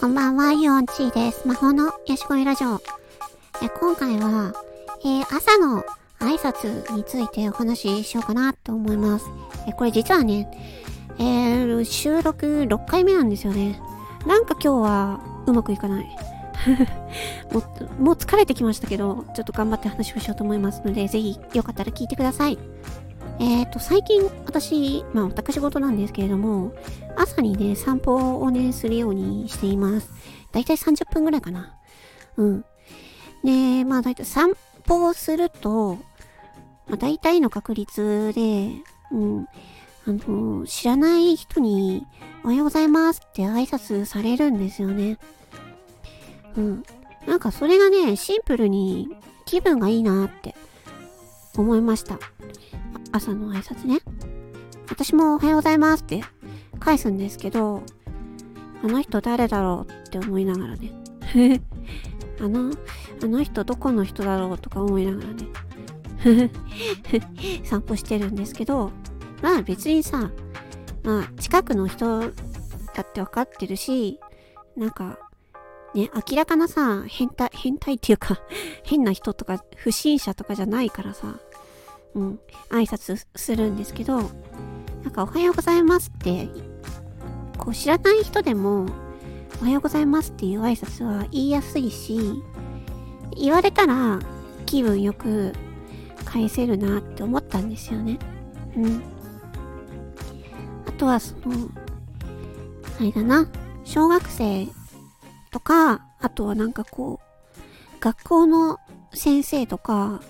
こんばんは、ユオンチーです。魔法のヤシコイラジオ。え今回は、えー、朝の挨拶についてお話ししようかなと思います。えこれ実はね、えー、収録6回目なんですよね。なんか今日はうまくいかない。も、もう疲れてきましたけど、ちょっと頑張って話をしようと思いますので、ぜひよかったら聞いてください。えっ、ー、と、最近私、まあ私事なんですけれども、朝にね、散歩をね、するようにしています。だいたい30分ぐらいかな。うん。で、まあだいたい散歩をすると、まあ大体の確率で、うん、あの、知らない人に、おはようございますって挨拶されるんですよね。うん。なんかそれがね、シンプルに気分がいいなって思いました。朝の挨拶ね。私もおはようございますって返すんですけど、あの人誰だろうって思いながらね。あの、あの人どこの人だろうとか思いながらね。散歩してるんですけど、まあ別にさ、まあ近くの人だってわかってるし、なんか、ね、明らかなさ、変態、変態っていうか 変な人とか不審者とかじゃないからさ、うん、挨拶するんですけど、なんかおはようございますって、こう知らない人でも、おはようございますっていう挨拶は言いやすいし、言われたら気分よく返せるなって思ったんですよね。うん。あとはその、あれだな、小学生とか、あとはなんかこう、学校の先生とか、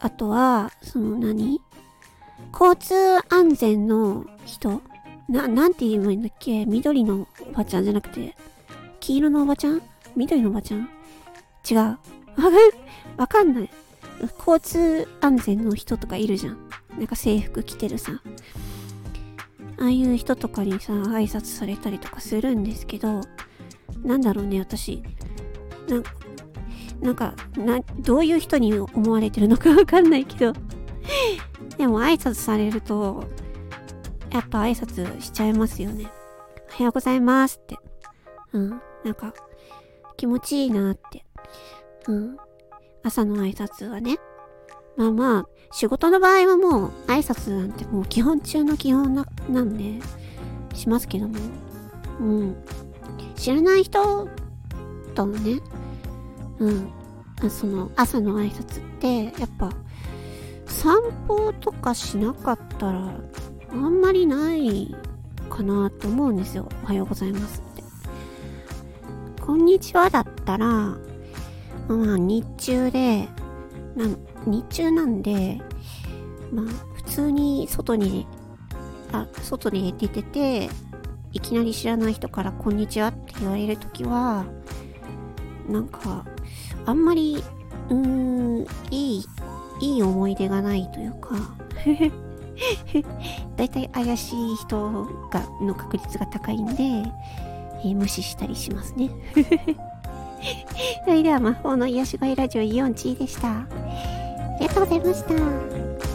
あとは、その何？交通安全の人？な、なんて言えばいいんだっけ？緑のおばちゃんじゃなくて、黄色のおばちゃん？緑のおばちゃん？違う。わかんない。交通安全の人とかいるじゃん。なんか制服着てるさ。ああいう人とかにさ、挨拶されたりとかするんですけど、なんだろうね、私。なんか、なんか、な、どういう人に思われてるのかわかんないけど でも挨拶されると、やっぱ挨拶しちゃいますよね。おはようございますって。うん。なんか、気持ちいいなって。うん。朝の挨拶はね。まあまあ、仕事の場合はもう挨拶なんてもう基本中の基本な、なんで、しますけども。うん。知らない人とのね、うん。その朝の挨拶ってやっぱ散歩とかしなかったらあんまりないかなと思うんですよ。おはようございますって。こんにちはだったら、まあ日中で、な日中なんで、まあ普通に外に、あ、外に出てて、いきなり知らない人からこんにちはって言われるときは、なんか、あんまり、うーん、いい、いい思い出がないというか、だいたい怪しい人が、の確率が高いんで、えー、無視したりしますね。それでは魔法の癒し声ラジオイオンチーでした。ありがとうございました。